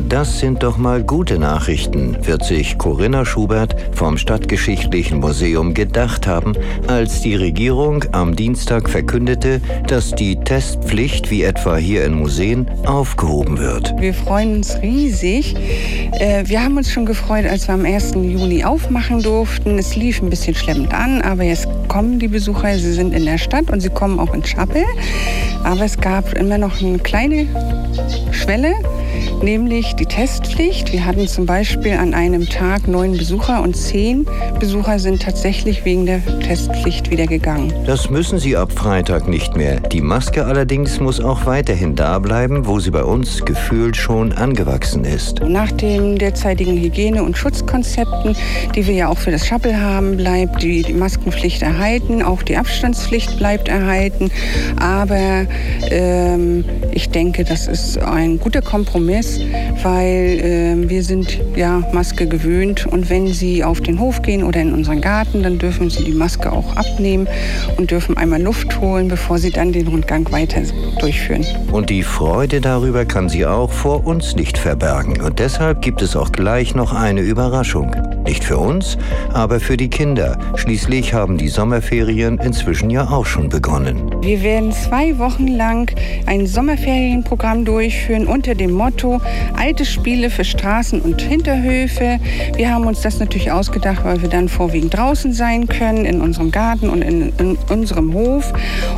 Das sind doch mal gute Nachrichten, wird sich Corinna Schubert vom Stadtgeschichtlichen Museum gedacht haben, als die Regierung am Dienstag verkündete, dass die Testpflicht, wie etwa hier in Museen, aufgehoben wird. Wir freuen uns riesig. Äh, wir haben uns schon gefreut, als wir am 1. Juni aufmachen durften. Es lief ein bisschen schleppend an, aber jetzt kommen die Besucher. Sie sind in der Stadt und sie kommen auch in Schappel. Aber es gab immer noch eine kleine Schwelle nämlich die Testpflicht. Wir hatten zum Beispiel an einem Tag neun Besucher und zehn Besucher sind tatsächlich wegen der Testpflicht wieder gegangen. Das müssen sie ab Freitag nicht mehr. Die Maske allerdings muss auch weiterhin da bleiben, wo sie bei uns gefühlt schon angewachsen ist. Nach den derzeitigen Hygiene- und Schutzkonzepten, die wir ja auch für das Shuttle haben, bleibt die, Maskenpflicht erhalten, auch die Abstandspflicht bleibt erhalten. Aber ähm, ich denke, das ist ein guter Kompromiss ist, weil äh, wir sind ja Maske gewöhnt und wenn Sie auf den Hof gehen oder in unseren Garten, dann dürfen Sie die Maske auch abnehmen und dürfen einmal Luft holen, bevor Sie dann den Rundgang weiter durchführen. Und die Freude darüber kann sie auch vor uns nicht verbergen. Und deshalb gibt es auch gleich noch eine Überraschung. Nicht für uns, aber für die Kinder. Schließlich haben die Sommerferien inzwischen ja auch schon begonnen. Wir werden zwei Wochen lang ein Sommerferienprogramm durchführen unter dem Motto Alte Spiele für Straßen und Hinterhöfe. Wir haben uns das natürlich ausgedacht, weil wir dann vorwiegend draußen sein können, in unserem Garten und in, in unserem Hof.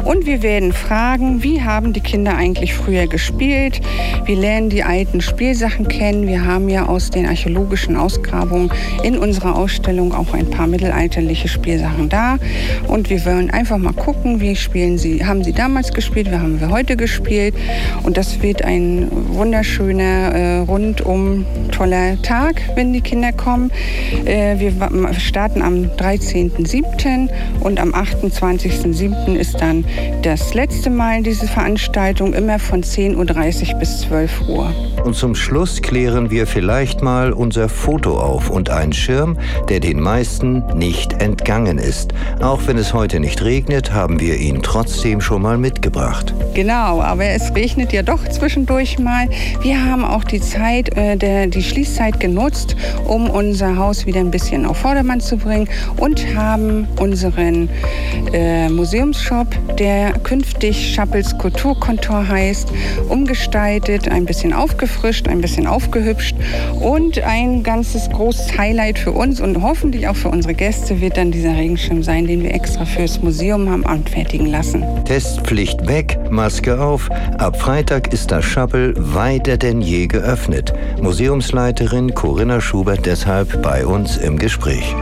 Und wir werden fragen, wie haben die Kinder eigentlich früher gespielt? Wir lernen die alten Spielsachen kennen. Wir haben ja aus den archäologischen Ausgrabungen in unserer Ausstellung auch ein paar mittelalterliche Spielsachen da. Und wir wollen einfach mal gucken, wie spielen sie, haben sie damals gespielt, wie haben wir heute gespielt. Und das wird ein wunderschöner, äh, rundum toller Tag, wenn die Kinder kommen. Äh, wir starten am 13.07. und am 28.07. ist dann das letzte Mal diese Veranstaltung, immer von 10.30 Uhr bis 12 Uhr. Und zum Schluss klären wir vielleicht mal unser Foto auf und einen Schirm, der den meisten nicht entgangen ist. Auch wenn es heute nicht regnet, haben wir ihn trotzdem schon mal mitgebracht. Genau, aber es regnet ja doch zwischendurch mal. Wir haben auch die Zeit, äh, der, die Schließzeit genutzt, um unser Haus wieder ein bisschen auf Vordermann zu bringen und haben unseren äh, Museumsshop, der künftig Schappels Kulturkontor heißt, umgestaltet, ein bisschen aufgefrischt, ein bisschen aufgehübscht und ein ganzes großes Highlight für uns und hoffentlich auch für unsere Gäste wird dann dieser Regenschirm sein, den wir extra fürs Museum haben anfertigen lassen. Testpflicht weg, Maske auf. Ab Freitag ist das Schappel weiter denn je geöffnet. Museumsleiterin Corinna Schubert deshalb bei uns im Gespräch.